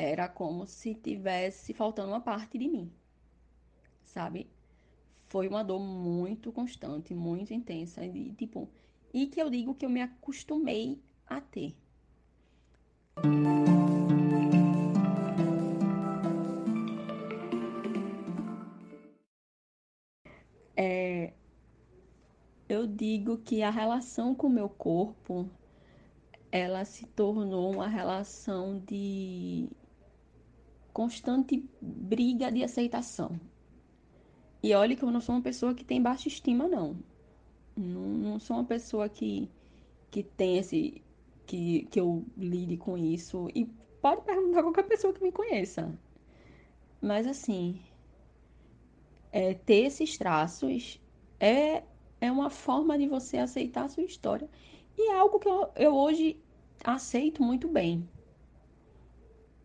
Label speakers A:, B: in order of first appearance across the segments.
A: Era como se tivesse faltando uma parte de mim, sabe? Foi uma dor muito constante, muito intensa, e tipo, e que eu digo que eu me acostumei a ter. É, eu digo que a relação com o meu corpo ela se tornou uma relação de constante briga de aceitação. E olha que eu não sou uma pessoa que tem baixa estima, não. Não, não sou uma pessoa que, que tem esse. Que, que eu lide com isso. E pode perguntar qualquer pessoa que me conheça. Mas assim, é, ter esses traços é, é uma forma de você aceitar a sua história. E é algo que eu, eu hoje aceito muito bem.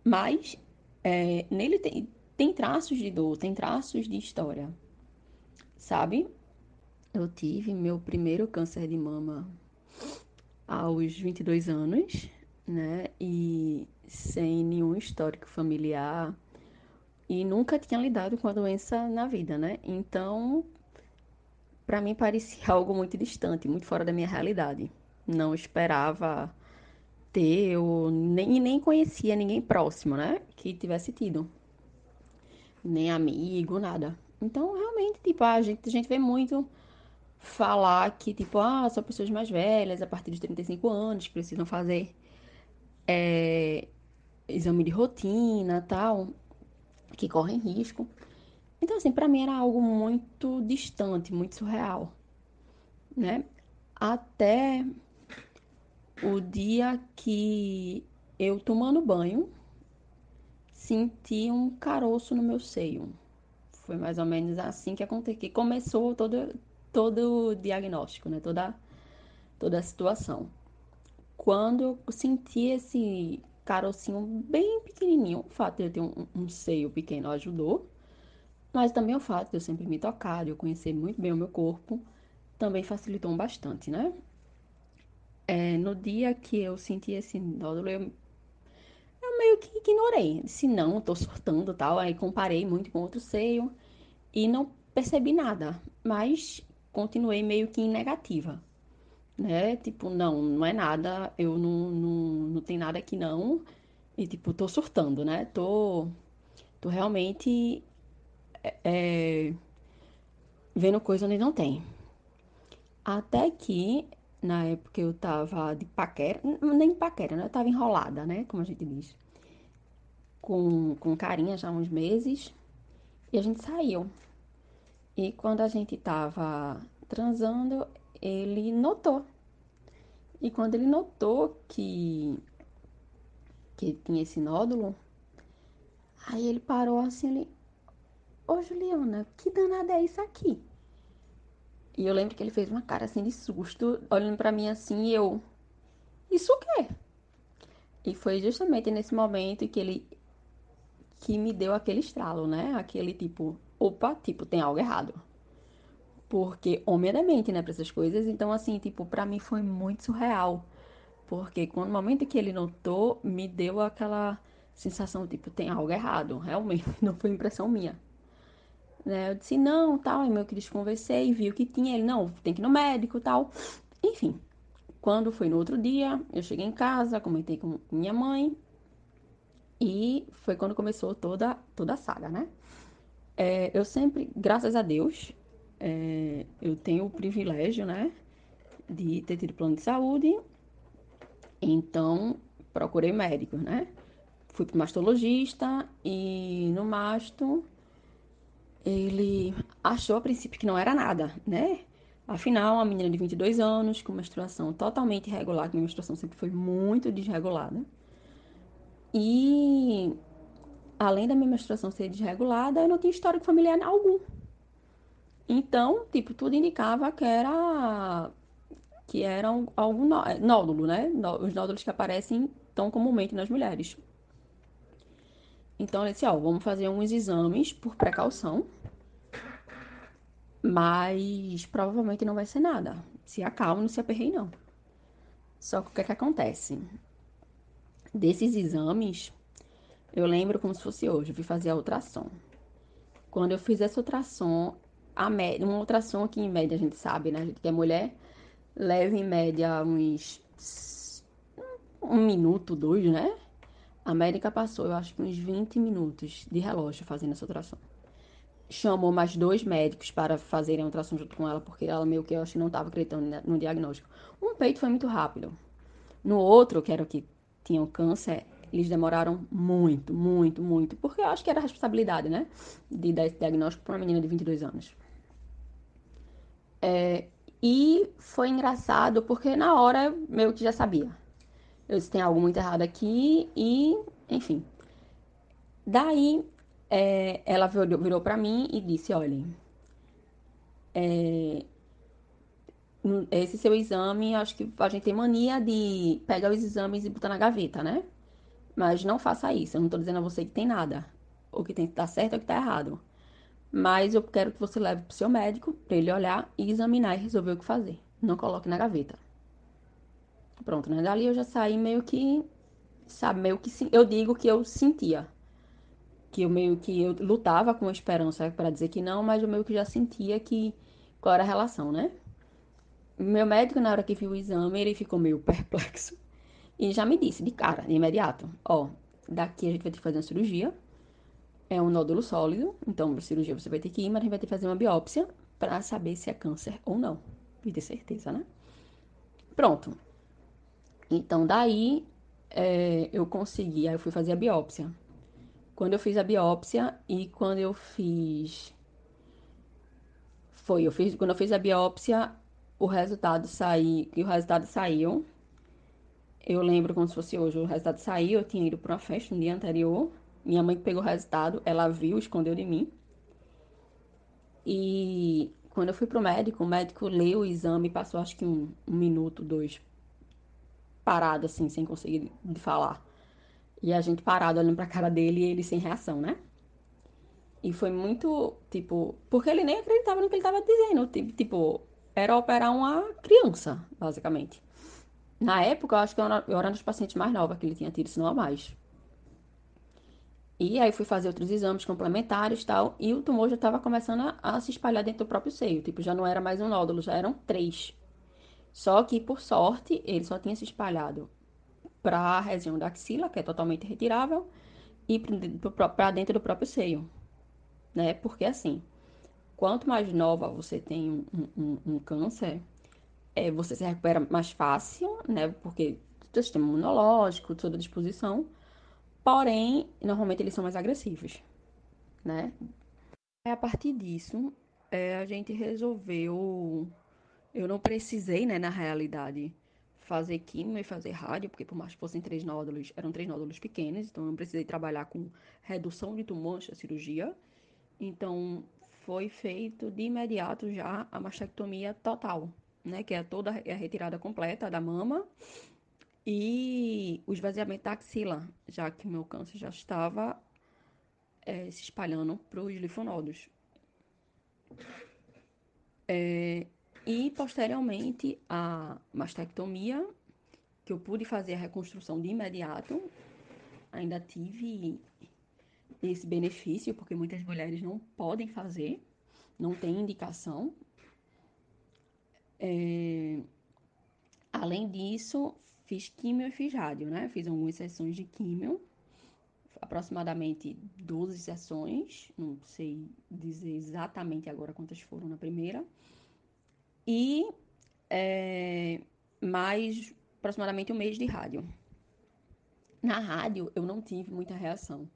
A: Mas é, nele tem, tem traços de dor, tem traços de história. Sabe? Eu tive meu primeiro câncer de mama aos 22 anos, né? E sem nenhum histórico familiar. E nunca tinha lidado com a doença na vida, né? Então, para mim parecia algo muito distante, muito fora da minha realidade. Não esperava ter, nem, nem conhecia ninguém próximo, né? Que tivesse tido. Nem amigo, nada. Então, realmente, tipo, a gente, a gente vê muito falar que, tipo, ah, são pessoas mais velhas, a partir de 35 anos, que precisam fazer é, exame de rotina tal, que correm risco. Então, assim, para mim era algo muito distante, muito surreal, né? Até o dia que eu tomando banho, senti um caroço no meu seio. Foi mais ou menos assim que aconteceu, que começou todo, todo o diagnóstico, né? Toda, toda a situação. Quando eu senti esse carocinho bem pequenininho, o fato de eu ter um, um seio pequeno ajudou, mas também o fato de eu sempre me tocar, de eu conhecer muito bem o meu corpo, também facilitou bastante, né? É, no dia que eu senti esse nódulo, eu, eu meio que ignorei. Disse, não, tô surtando tal. Aí comparei muito com outro seio e não percebi nada. Mas continuei meio que em negativa. Né? Tipo, não, não é nada, eu não, não, não tem nada aqui não. E tipo, tô surtando, né? Tô, tô realmente é, é vendo coisa onde não tem. Até que na época eu tava de paquera, nem paquera, né? Eu tava enrolada, né? Como a gente diz. Com, com carinha já há uns meses. E a gente saiu. E quando a gente tava transando, ele notou. E quando ele notou que, que tinha esse nódulo, aí ele parou assim, ele... Ô Juliana, que danada é isso aqui? E eu lembro que ele fez uma cara assim de susto, olhando para mim assim, e eu. Isso o quê? E foi justamente nesse momento que ele. que me deu aquele estralo, né? Aquele tipo, opa, tipo, tem algo errado. Porque homem é demente, né, pra essas coisas. Então, assim, tipo, pra mim foi muito surreal. Porque quando no momento que ele notou, me deu aquela sensação, tipo, tem algo errado. Realmente, não foi impressão minha. Né? Eu disse, não, tal, e meu que desconversei, viu que tinha, ele, não, tem que ir no médico, tal. Enfim, quando foi no outro dia, eu cheguei em casa, comentei com minha mãe, e foi quando começou toda, toda a saga, né? É, eu sempre, graças a Deus, é, eu tenho o privilégio, né, de ter tido plano de saúde, então procurei médico, né? Fui pro mastologista e no masto ele achou a princípio que não era nada, né? Afinal, uma menina de 22 anos, com menstruação totalmente irregular, que minha menstruação sempre foi muito desregulada. E além da minha menstruação ser desregulada, eu não tinha histórico familiar algum. Então, tipo, tudo indicava que era que era algum nódulo, né? Os nódulos que aparecem tão comumente nas mulheres. Então, ele disse, ó, vamos fazer uns exames por precaução, mas provavelmente não vai ser nada. Se acalme, não se aperrei, não. Só que o que é que acontece? Desses exames, Eu lembro como se fosse hoje, eu fui fazer a ultrassom. Quando eu fiz essa ultrassom, a média, uma ultrassom que em média a gente sabe, né? A gente que é mulher, leva em média uns um minuto, dois, né? A médica passou, eu acho que uns 20 minutos de relógio fazendo essa ultrassom. Chamou mais dois médicos para fazerem a ultrassom junto com ela, porque ela meio que eu acho que não estava acreditando no diagnóstico. Um peito foi muito rápido. No outro, que era o que tinha o câncer, eles demoraram muito, muito, muito, porque eu acho que era a responsabilidade, né? De dar esse diagnóstico para uma menina de 22 anos. É, e foi engraçado porque na hora meio que já sabia. Eu disse, tem algo muito errado aqui e, enfim. Daí, é, ela virou, virou para mim e disse, olhem, é, esse seu exame, acho que a gente tem mania de pegar os exames e botar na gaveta, né? Mas não faça isso. Eu não tô dizendo a você que tem nada. Ou que tem que estar certo ou que tá errado. Mas eu quero que você leve pro seu médico para ele olhar e examinar e resolver o que fazer. Não coloque na gaveta. Pronto, né? Dali eu já saí meio que, sabe, meio que eu digo que eu sentia. Que eu meio que eu lutava com esperança para dizer que não, mas eu meio que já sentia que qual era a relação, né? Meu médico, na hora que viu o exame, ele ficou meio perplexo. E já me disse de cara, de imediato: Ó, daqui a gente vai ter que fazer uma cirurgia é um nódulo sólido, então para cirurgia você vai ter que ir, mas a gente vai ter que fazer uma biópsia para saber se é câncer ou não. E ter certeza, né? Pronto. Então daí é, eu consegui, aí eu fui fazer a biópsia. Quando eu fiz a biópsia e quando eu fiz. Foi, eu fiz, quando eu fiz a biópsia, o resultado saiu, e o resultado saiu. Eu lembro como se fosse hoje, o resultado saiu, eu tinha ido para uma festa no dia anterior. Minha mãe pegou o resultado, ela viu, escondeu de mim. E quando eu fui pro médico, o médico leu o exame, passou acho que um, um minuto, dois, parado assim, sem conseguir falar. E a gente parado olhando pra cara dele e ele sem reação, né? E foi muito, tipo, porque ele nem acreditava no que ele tava dizendo. Tipo, era operar uma criança, basicamente. Na época, eu acho que eu era, um dos pacientes mais novos que ele tinha tido, se não a mais. E aí fui fazer outros exames complementares e tal, e o tumor já estava começando a, a, se espalhar dentro do próprio seio. Tipo, já não era mais um nódulo, já eram três. Só que, por sorte, ele só tinha se espalhado para a região da axila, que é totalmente retirável, e para dentro do próprio seio. Né? Porque, assim, quanto mais nova você tem um, um, um câncer, é, você se recupera mais fácil, né? Porque o sistema imunológico, toda a disposição Porém, normalmente eles são mais agressivos, né? A partir disso, é, a gente resolveu. Eu não precisei, né, na realidade, fazer químio e fazer rádio, porque por mais que fossem três nódulos, eram três nódulos pequenos, então eu não precisei trabalhar com redução de tumor a cirurgia. Então, foi feito de imediato já a mastectomia total, né, que é toda a retirada completa da mama e o esvaziamento da axila, já que meu câncer já estava é, se espalhando para os linfonodos. É, e posteriormente a mastectomia, que eu pude fazer a reconstrução de imediato, ainda tive esse benefício, porque muitas mulheres não podem fazer, não tem indicação. É, além disso, Fiz químio e fiz rádio, né? Fiz algumas sessões de químio, aproximadamente 12 sessões, não sei dizer exatamente agora quantas foram na primeira, e é, mais aproximadamente um mês de rádio. Na rádio, eu não tive muita reação.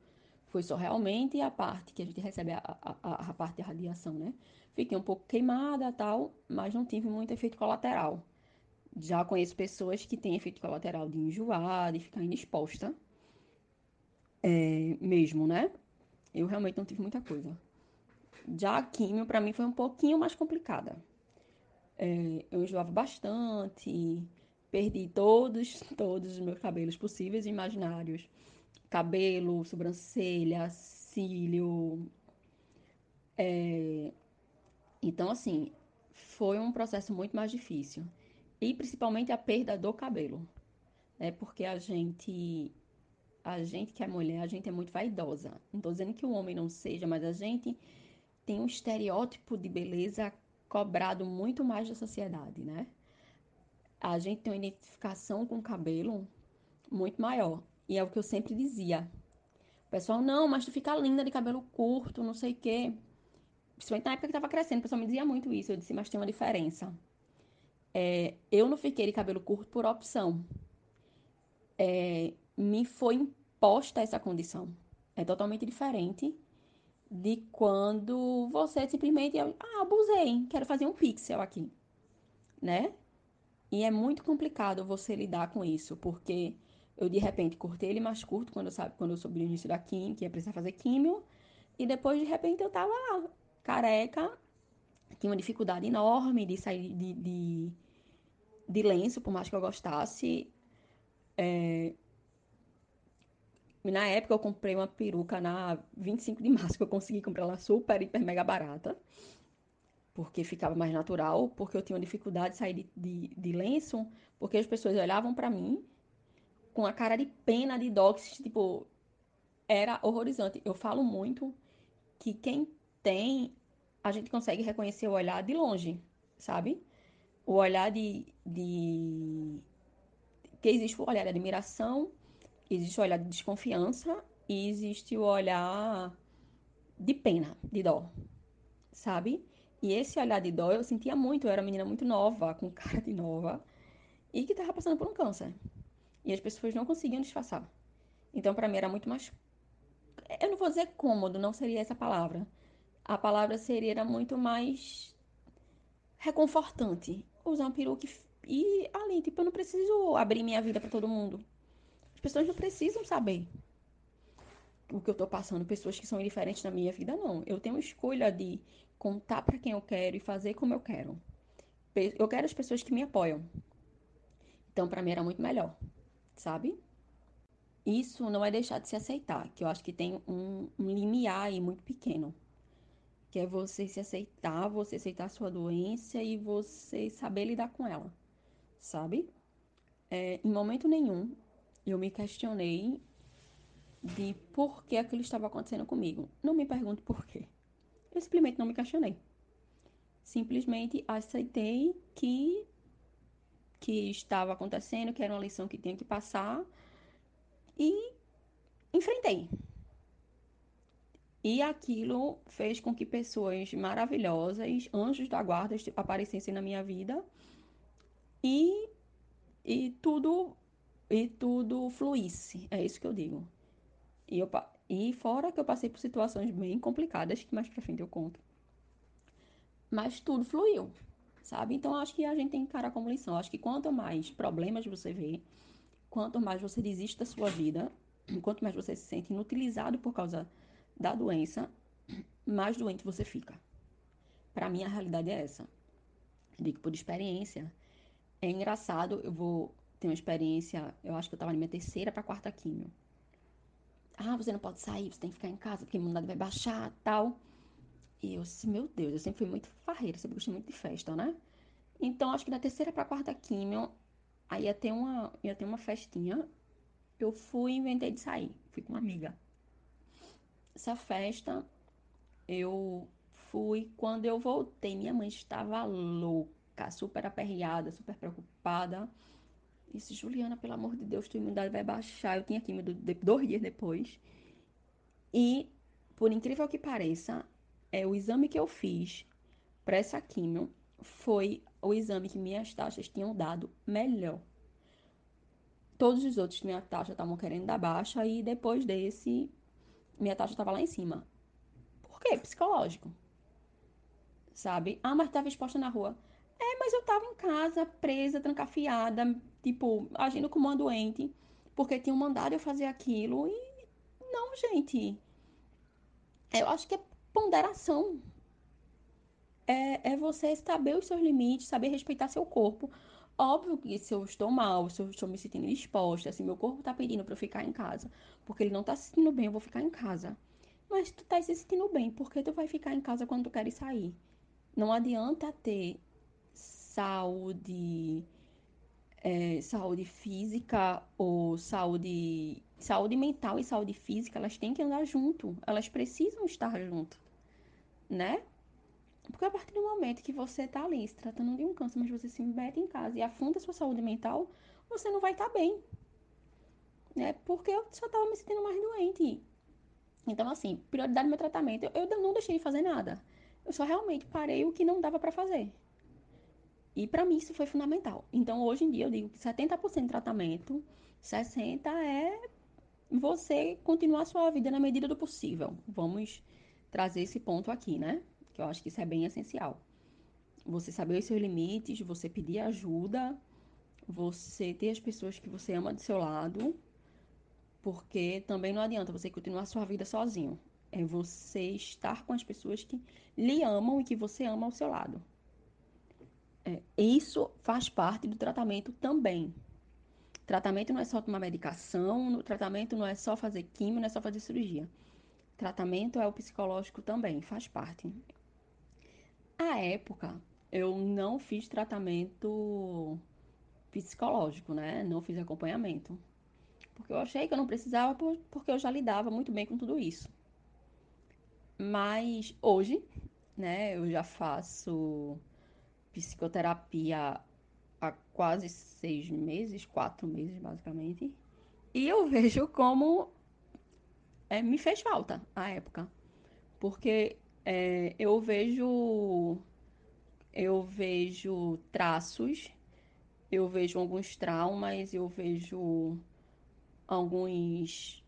A: Foi só realmente a parte que a gente recebe, a, a, a parte de radiação, né? Fiquei um pouco queimada tal, mas não tive muito efeito colateral. Já conheço pessoas que têm efeito colateral de enjoar, de ficar indisposta. É, mesmo, né? Eu realmente não tive muita coisa. Já a químio, para mim, foi um pouquinho mais complicada. É, eu enjoava bastante, perdi todos, todos os meus cabelos possíveis e imaginários. Cabelo, sobrancelha, cílio. É... Então, assim, foi um processo muito mais difícil e principalmente a perda do cabelo, né? Porque a gente a gente que é mulher, a gente é muito vaidosa. Não tô dizendo que o homem não seja, mas a gente tem um estereótipo de beleza cobrado muito mais da sociedade, né? A gente tem uma identificação com o cabelo muito maior. E é o que eu sempre dizia. O pessoal, não, mas tu fica linda de cabelo curto, não sei o quê. Principalmente na época que tava crescendo, o pessoal me dizia muito isso. Eu disse, mas tem uma diferença. É, eu não fiquei de cabelo curto por opção. É, me foi imposta essa condição. É totalmente diferente de quando você simplesmente, ah, abusei, quero fazer um pixel aqui, né? E é muito complicado você lidar com isso, porque eu de repente cortei ele mais curto quando eu, sabe, quando eu soube o início da química, que ia precisar fazer químio, e depois de repente eu tava lá, careca, tinha uma dificuldade enorme de sair de, de, de lenço, por mais que eu gostasse. É, na época eu comprei uma peruca na 25 de março, que eu consegui comprar ela super, hiper, mega barata. Porque ficava mais natural, porque eu tinha uma dificuldade de sair de, de, de lenço, porque as pessoas olhavam para mim com a cara de pena, de dó, tipo, era horrorizante. Eu falo muito que quem tem, a gente consegue reconhecer o olhar de longe, sabe? O olhar de, de... que existe o olhar de admiração Existe o olhar de desconfiança e existe o olhar de pena, de dó, sabe? E esse olhar de dó eu sentia muito. Eu era uma menina muito nova, com cara de nova, e que tava passando por um câncer. E as pessoas não conseguiam disfarçar. Então, para mim, era muito mais. Eu não vou dizer cômodo, não seria essa palavra. A palavra seria muito mais reconfortante. Usar um peruca e ali, tipo, eu não preciso abrir minha vida para todo mundo. As pessoas não precisam saber o que eu tô passando. Pessoas que são indiferentes na minha vida, não. Eu tenho escolha de contar para quem eu quero e fazer como eu quero. Eu quero as pessoas que me apoiam. Então, para mim era muito melhor, sabe? Isso não é deixar de se aceitar, que eu acho que tem um, um limiar aí muito pequeno. Que é você se aceitar, você aceitar a sua doença e você saber lidar com ela, sabe? É, em momento nenhum eu me questionei de por que aquilo estava acontecendo comigo. Não me pergunte por quê. Eu simplesmente não me questionei. Simplesmente aceitei que que estava acontecendo, que era uma lição que tinha que passar e enfrentei. E aquilo fez com que pessoas maravilhosas, anjos da guarda, aparecessem na minha vida e, e tudo e tudo fluísse. É isso que eu digo. E, eu, e fora que eu passei por situações bem complicadas, que mais pra frente eu conto. Mas tudo fluiu, sabe? Então acho que a gente tem que encarar como lição. Acho que quanto mais problemas você vê, quanto mais você desiste da sua vida, quanto mais você se sente inutilizado por causa da doença, mais doente você fica. Para mim a realidade é essa. Digo por experiência. É engraçado, eu vou tenho uma experiência, eu acho que eu tava na minha terceira para quarta quimio. Ah, você não pode sair, você tem que ficar em casa, porque a imunidade vai baixar, tal. E eu disse, meu Deus, eu sempre fui muito farreira, sempre gostei muito de festa, né? Então, acho que da terceira pra quarta quimio, aí ia ter uma, ia ter uma festinha. Eu fui e inventei de sair. Fui com uma amiga. Essa festa, eu fui. Quando eu voltei, minha mãe estava louca, super aperreada, super preocupada. Disse, Juliana, pelo amor de Deus, tua imunidade vai baixar. Eu tinha químio dois dias depois. E, por incrível que pareça, é o exame que eu fiz para essa químio foi o exame que minhas taxas tinham dado melhor. Todos os outros, minha taxa estavam querendo dar baixa e depois desse, minha taxa estava lá em cima. Por quê? Psicológico. Sabe? Ah, mas estava exposta na rua. É, mas eu estava em casa, presa, trancafiada, tipo, agindo como uma doente, porque tinham mandado eu fazer aquilo e não, gente. Eu acho que é ponderação. É, é você saber os seus limites, saber respeitar seu corpo. Óbvio que se eu estou mal, se eu estou me sentindo exposta, se meu corpo está pedindo para eu ficar em casa, porque ele não está se sentindo bem, eu vou ficar em casa. Mas tu tá se sentindo bem, porque tu vai ficar em casa quando tu queres sair? Não adianta ter saúde é, saúde física ou saúde saúde mental e saúde física, elas têm que andar junto, elas precisam estar junto, né? Porque a partir do momento que você está ali se tratando de um câncer, mas você se mete em casa e afunda a sua saúde mental, você não vai estar tá bem. Né? Porque eu só estava me sentindo mais doente. Então, assim, prioridade do meu tratamento, eu, eu não deixei de fazer nada. Eu só realmente parei o que não dava para fazer. E para mim isso foi fundamental. Então, hoje em dia, eu digo que 70% de tratamento, 60% é você continuar a sua vida na medida do possível. Vamos trazer esse ponto aqui, né? Que eu acho que isso é bem essencial. Você saber os seus limites, você pedir ajuda, você ter as pessoas que você ama do seu lado, porque também não adianta você continuar a sua vida sozinho. É você estar com as pessoas que lhe amam e que você ama ao seu lado. É, isso faz parte do tratamento também. Tratamento não é só tomar medicação, tratamento não é só fazer químio, não é só fazer cirurgia. Tratamento é o psicológico também, faz parte. A época, eu não fiz tratamento psicológico, né? Não fiz acompanhamento. Porque eu achei que eu não precisava, porque eu já lidava muito bem com tudo isso. Mas hoje, né, eu já faço psicoterapia há quase seis meses, quatro meses basicamente. E eu vejo como é, me fez falta a época. Porque é, eu vejo eu vejo traços, eu vejo alguns traumas, eu vejo alguns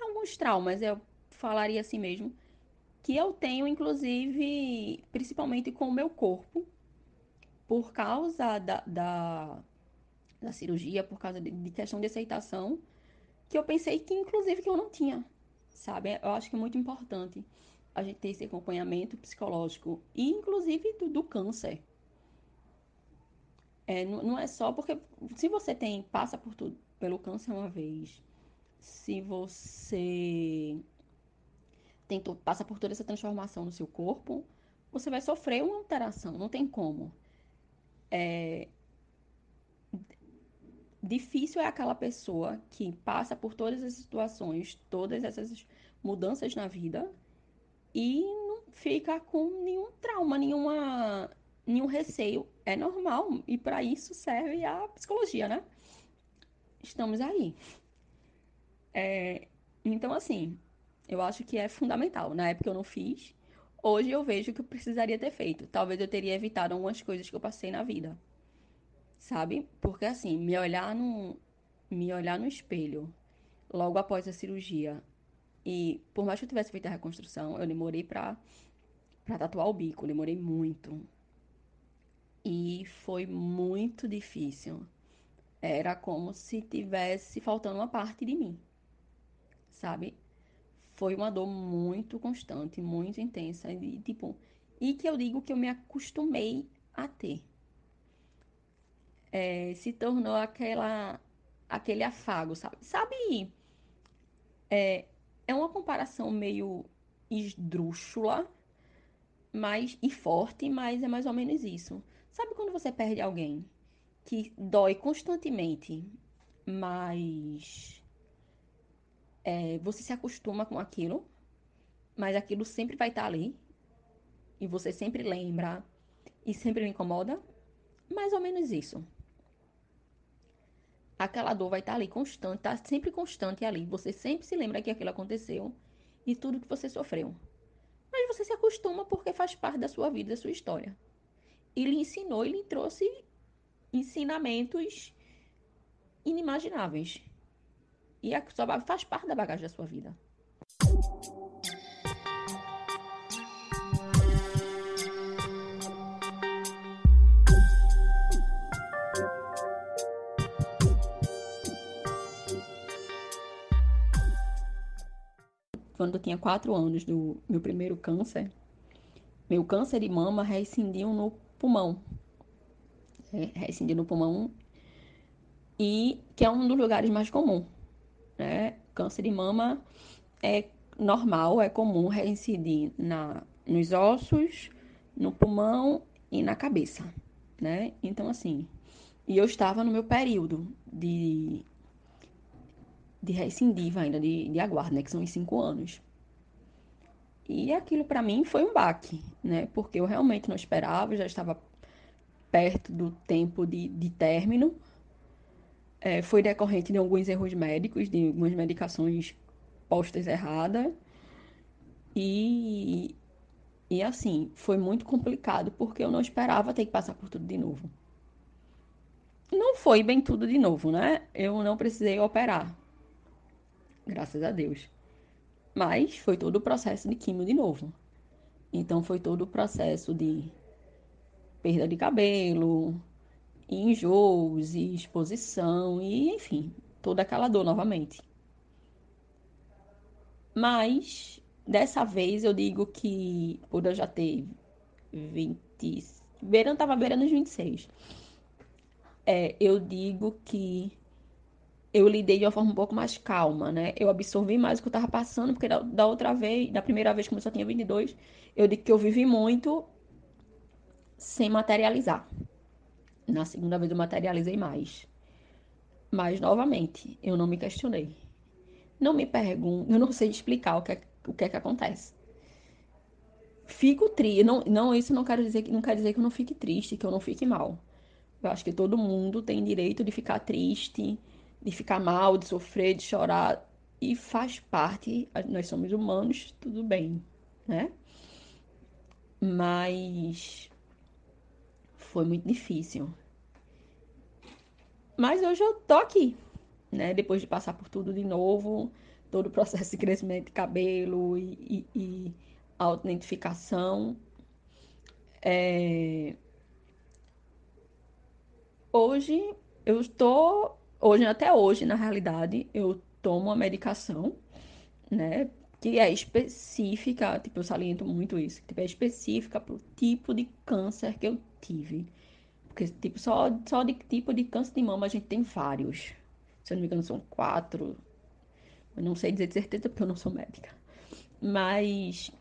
A: alguns traumas, eu falaria assim mesmo, que eu tenho inclusive principalmente com o meu corpo, por causa da, da, da cirurgia, por causa de, de, questão de aceitação, que eu pensei que, inclusive, que eu não tinha, sabe? Eu acho que é muito importante a gente ter esse acompanhamento psicológico, e inclusive do, do câncer. É, não, não é só porque, se você tem, passa por tudo, pelo câncer uma vez, se você tentou, passa por toda essa transformação no seu corpo, você vai sofrer uma alteração, não tem como. É... Difícil é aquela pessoa que passa por todas as situações, todas essas mudanças na vida e não fica com nenhum trauma, nenhuma, nenhum receio. É normal e para isso serve a psicologia, né? Estamos aí. É... Então, assim, eu acho que é fundamental. Na época eu não fiz, Hoje eu vejo que eu precisaria ter feito. Talvez eu teria evitado algumas coisas que eu passei na vida. Sabe? Porque assim, me olhar no me olhar no espelho logo após a cirurgia e por mais que eu tivesse feito a reconstrução, eu demorei para para tatuar o bico, demorei muito. E foi muito difícil. Era como se tivesse faltando uma parte de mim. Sabe? Foi uma dor muito constante, muito intensa e tipo, e que eu digo que eu me acostumei a ter. É, se tornou aquela aquele afago, sabe? Sabe? É, é uma comparação meio esdrúxula, mas e forte, mas é mais ou menos isso. Sabe quando você perde alguém que dói constantemente, mas é, você se acostuma com aquilo, mas aquilo sempre vai estar ali. E você sempre lembra e sempre lhe incomoda. Mais ou menos isso. Aquela dor vai estar ali constante, tá sempre constante ali. Você sempre se lembra que aquilo aconteceu e tudo que você sofreu. Mas você se acostuma porque faz parte da sua vida, da sua história. E lhe ensinou e lhe trouxe ensinamentos inimagináveis. E a sua faz parte da bagagem da sua vida. Quando eu tinha quatro anos do meu primeiro câncer, meu câncer de mama rescindiu no pulmão. É, no pulmão e que é um dos lugares mais comuns né? Câncer de mama é normal, é comum reincidir na, nos ossos, no pulmão e na cabeça, né? Então, assim, e eu estava no meu período de, de recidiva ainda, de, de aguardo, né? Que são os cinco anos. E aquilo para mim foi um baque, né? Porque eu realmente não esperava, já estava perto do tempo de, de término. É, foi decorrente de alguns erros médicos, de algumas medicações postas erradas. E, e assim, foi muito complicado porque eu não esperava ter que passar por tudo de novo. Não foi bem tudo de novo, né? Eu não precisei operar. Graças a Deus. Mas foi todo o processo de quimio de novo. Então foi todo o processo de perda de cabelo, enjoos e exposição e enfim, toda aquela dor novamente. Mas dessa vez eu digo que por eu já ter 20, beirando tava beirando os 26 é, eu digo que eu lidei de uma forma um pouco mais calma, né? Eu absorvi mais o que eu tava passando, porque da, da outra vez, da primeira vez, como eu só tinha 22, eu digo que eu vivi muito sem materializar. Na segunda vez eu materializei mais. Mas, novamente, eu não me questionei. Não me pergunto, eu não sei explicar o que é, o que, é que acontece. Fico triste. Não, não, isso não quer dizer, não quer dizer que eu não fique triste, que eu não fique mal. Eu acho que todo mundo tem direito de ficar triste, de ficar mal, de sofrer, de chorar. E faz parte, nós somos humanos, tudo bem, né? Mas foi muito difícil. Mas hoje eu tô aqui, né? Depois de passar por tudo de novo, todo o processo de crescimento de cabelo e, e, e auto-identificação. É, Hoje eu estou, hoje até hoje, na realidade, eu tomo uma medicação, né, que é específica, tipo, eu saliento muito isso, tipo, é específica para o tipo de câncer que eu tive. Porque, tipo, só, só de tipo de câncer de mama a gente tem vários. Se eu não me engano, são quatro. Eu não sei dizer de certeza porque eu não sou médica. Mas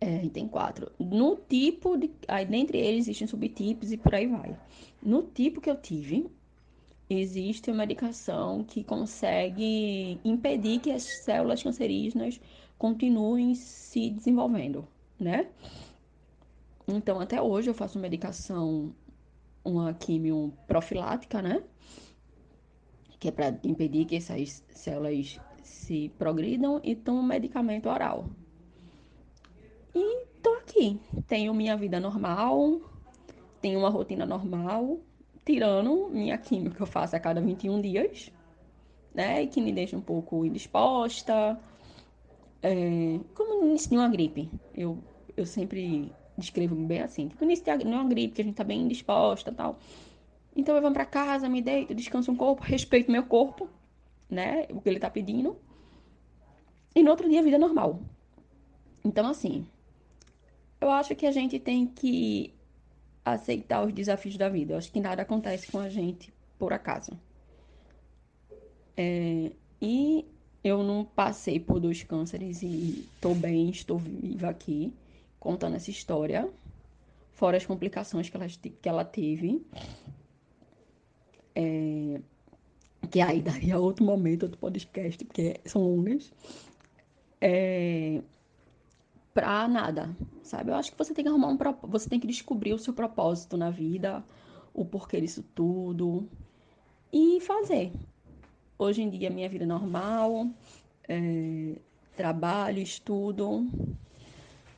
A: é, tem quatro. No tipo de. Aí, dentre eles existem subtipos e por aí vai. No tipo que eu tive, existe uma medicação que consegue impedir que as células cancerígenas continuem se desenvolvendo, né? Então, até hoje eu faço medicação, uma quimio profilática, né? Que é para impedir que essas células se progridam e tomo medicamento oral, e tô aqui. Tenho minha vida normal, tenho uma rotina normal, tirando minha química que eu faço a cada 21 dias, né? E que me deixa um pouco indisposta. É, como no início de uma gripe. Eu, eu sempre descrevo bem assim. Tipo, início de uma gripe, que a gente tá bem indisposta e tal. Então eu vou para casa, me deito, descanso um corpo, respeito meu corpo, né? O que ele tá pedindo. E no outro dia, vida normal. Então, assim, eu acho que a gente tem que aceitar os desafios da vida. Eu acho que nada acontece com a gente por acaso. É, e eu não passei por dois cânceres e estou bem, estou viva aqui, contando essa história, fora as complicações que ela, que ela teve. É, que aí daria outro momento, outro podcast, porque são longas. É, pra nada, sabe? Eu acho que você tem que arrumar um você tem que descobrir o seu propósito na vida, o porquê disso tudo e fazer. Hoje em dia minha vida é normal, é, trabalho, estudo,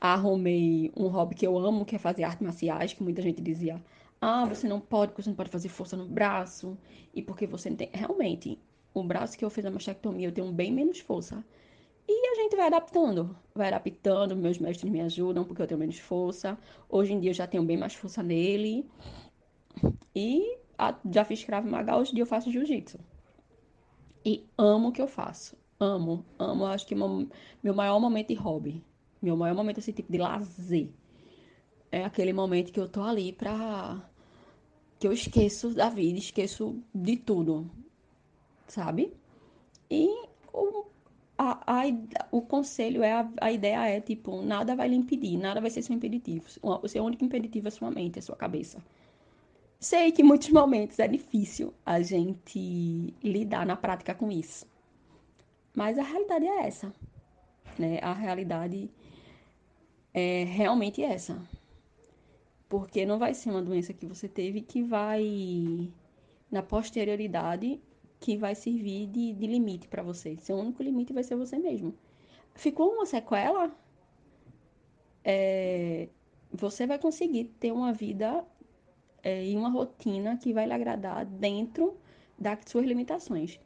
A: arrumei um hobby que eu amo, que é fazer artes marciais, que muita gente dizia, ah, você não pode, porque você não pode fazer força no braço, e porque você não tem. Realmente, o braço que eu fiz a mastectomia, eu tenho bem menos força. E a gente vai adaptando, vai adaptando, meus mestres me ajudam porque eu tenho menos força. Hoje em dia eu já tenho bem mais força nele. E já fiz Krav Maga, hoje em dia eu faço Jiu-Jitsu. E amo o que eu faço. Amo, amo. Acho que meu, meu maior momento de hobby, meu maior momento, esse tipo de lazer, é aquele momento que eu tô ali pra. que eu esqueço da vida, esqueço de tudo, sabe? E o a, a, o conselho é, a, a, ideia é, tipo, nada vai lhe impedir, nada vai ser seu impeditivo. O seu único impeditivo é sua mente, é sua cabeça. Sei que em muitos momentos é difícil a gente lidar na prática com isso, Mas a realidade é essa, né? A realidade é realmente essa. Porque não vai ser uma doença que você teve que vai, na posterioridade, que vai servir de, de limite para você. Seu único limite vai ser você mesmo. Ficou uma sequela, é, você vai conseguir ter uma vida é, e uma rotina que vai lhe agradar dentro das suas limitações.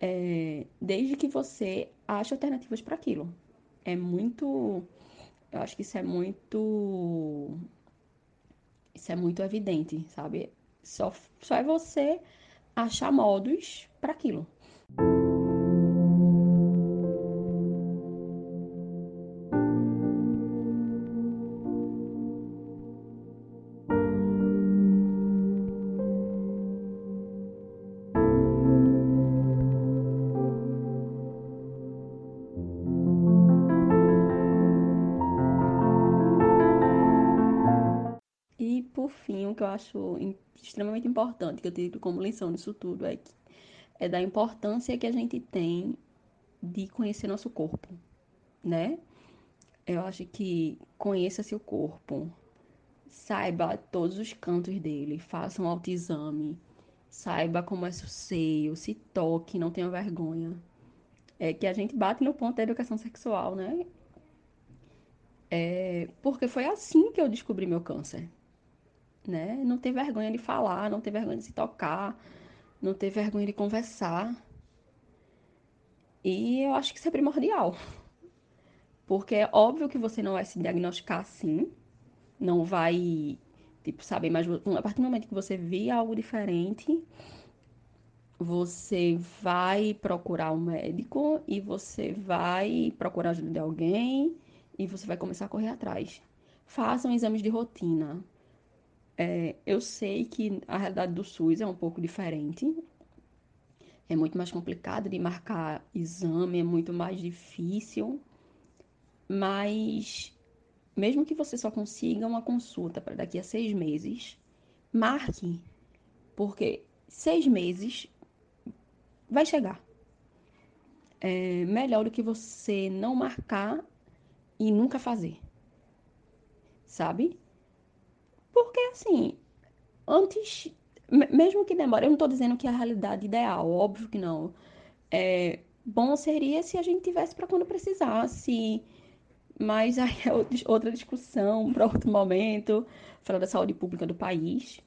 A: É, desde que você ache alternativas para aquilo. É muito. Eu acho que isso é muito. Isso é muito evidente, sabe? Só, só é você achar modos para aquilo. Acho extremamente importante, que eu tiro como lição disso tudo, é, que, é da importância que a gente tem de conhecer nosso corpo, né? Eu acho que conheça seu corpo, saiba todos os cantos dele, faça um autoexame, saiba como é seu seio, se toque, não tenha vergonha. É que a gente bate no ponto da educação sexual, né? É, porque foi assim que eu descobri meu câncer né? Não ter vergonha de falar, não ter vergonha de se tocar, não ter vergonha de conversar. E eu acho que isso é primordial. Porque é óbvio que você não vai se diagnosticar assim, não vai, tipo, saber, mas a partir do momento que você vê algo diferente, você vai procurar um médico e você vai procurar ajuda de alguém e você vai começar a correr atrás. Façam exames de rotina. É, eu sei que a realidade do SUS é um pouco diferente. É muito mais complicado de marcar exame, é muito mais difícil. Mas, mesmo que você só consiga uma consulta para daqui a seis meses, marque. Porque seis meses vai chegar. É melhor do que você não marcar e nunca fazer. Sabe? Porque, assim, antes, mesmo que demore, eu não estou dizendo que é a realidade ideal, óbvio que não. É, bom seria se a gente tivesse para quando precisasse, mas aí é outra discussão para outro momento, falar da saúde pública do país.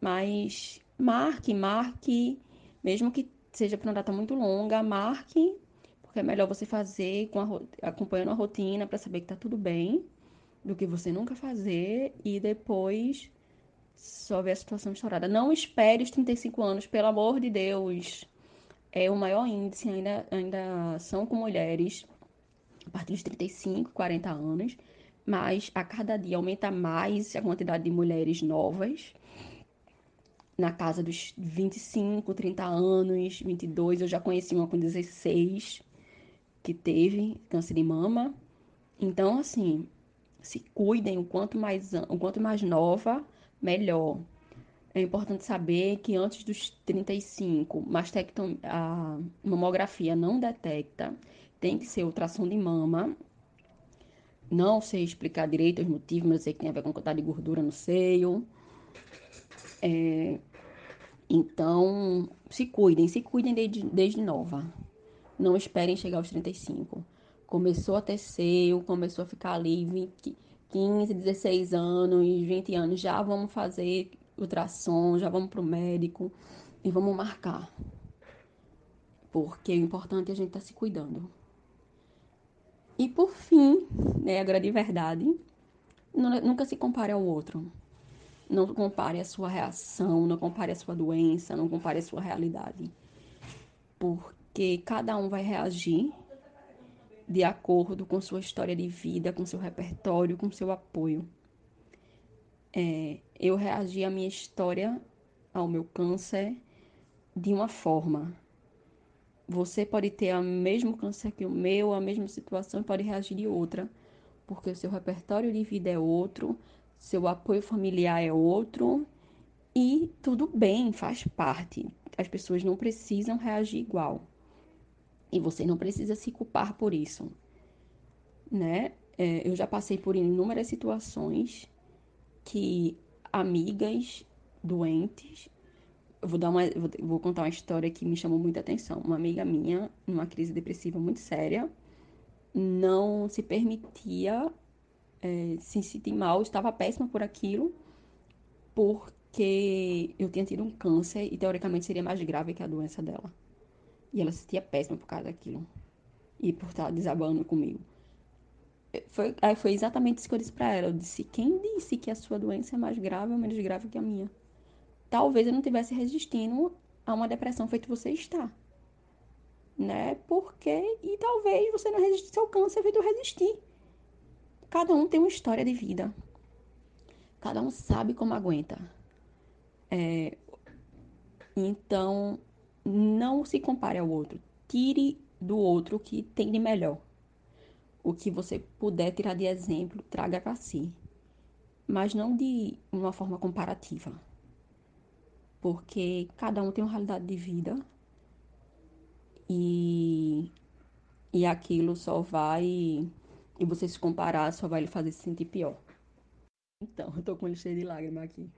A: Mas marque, marque, mesmo que seja para uma data muito longa, marque, porque é melhor você fazer a, acompanhando a rotina para saber que está tudo bem do que você nunca fazer e depois só ver a situação estourada. Não espere os 35 anos, pelo amor de Deus. É o maior índice ainda, ainda são com mulheres a partir dos 35, 40 anos, mas a cada dia aumenta mais a quantidade de mulheres novas. Na casa dos 25, 30 anos, 22, eu já conheci uma com 16 que teve câncer de mama. Então, assim, se cuidem o quanto mais, o quanto mais nova, melhor. É importante saber que antes dos 35, mastectom, a mamografia não detecta, tem que ser ultrassom de mama. Não sei explicar direito os motivos, mas eu sei que tem a ver com quantidade de gordura no seio. É, então, se cuidem, se cuidem desde, desde nova. Não esperem chegar aos 35 começou a ter seio, começou a ficar ali 20, 15, 16 anos, 20 anos, já vamos fazer ultrassom, já vamos para o médico e vamos marcar. Porque o importante é a gente estar tá se cuidando. E por fim, né, agora de verdade, nunca se compare ao outro. Não compare a sua reação, não compare a sua doença, não compare a sua realidade. Porque cada um vai reagir de acordo com sua história de vida, com seu repertório, com seu apoio. É, eu reagi à minha história, ao meu câncer, de uma forma. Você pode ter o mesmo câncer que o meu, a mesma situação, e pode reagir de outra, porque o seu repertório de vida é outro, seu apoio familiar é outro, e tudo bem, faz parte. As pessoas não precisam reagir igual. E você não precisa se culpar por isso, né? É, eu já passei por inúmeras situações que amigas doentes. Eu vou, dar uma, vou, contar uma história que me chamou muita atenção. Uma amiga minha, numa crise depressiva muito séria, não se permitia é, se sentir mal, estava péssima por aquilo, porque eu tinha tido um câncer e teoricamente seria mais grave que a doença dela. E ela se sentia péssima por causa daquilo. E por estar desabando comigo. Foi, aí foi exatamente isso que eu disse pra ela. Eu disse: quem disse que a sua doença é mais grave ou menos grave que a minha? Talvez eu não tivesse resistindo a uma depressão feito você está. Né? Porque, e talvez você não resistisse ao câncer feito resistir. Cada um tem uma história de vida. Cada um sabe como aguenta. É, então, não se compare ao outro. Tire do outro o que tem de melhor. O que você puder tirar de exemplo, traga para si. Mas não de uma forma comparativa. Porque cada um tem uma realidade de vida. E, e aquilo só vai. E você se comparar só vai lhe fazer se sentir pior. Então, eu tô com ele cheio de lágrimas aqui.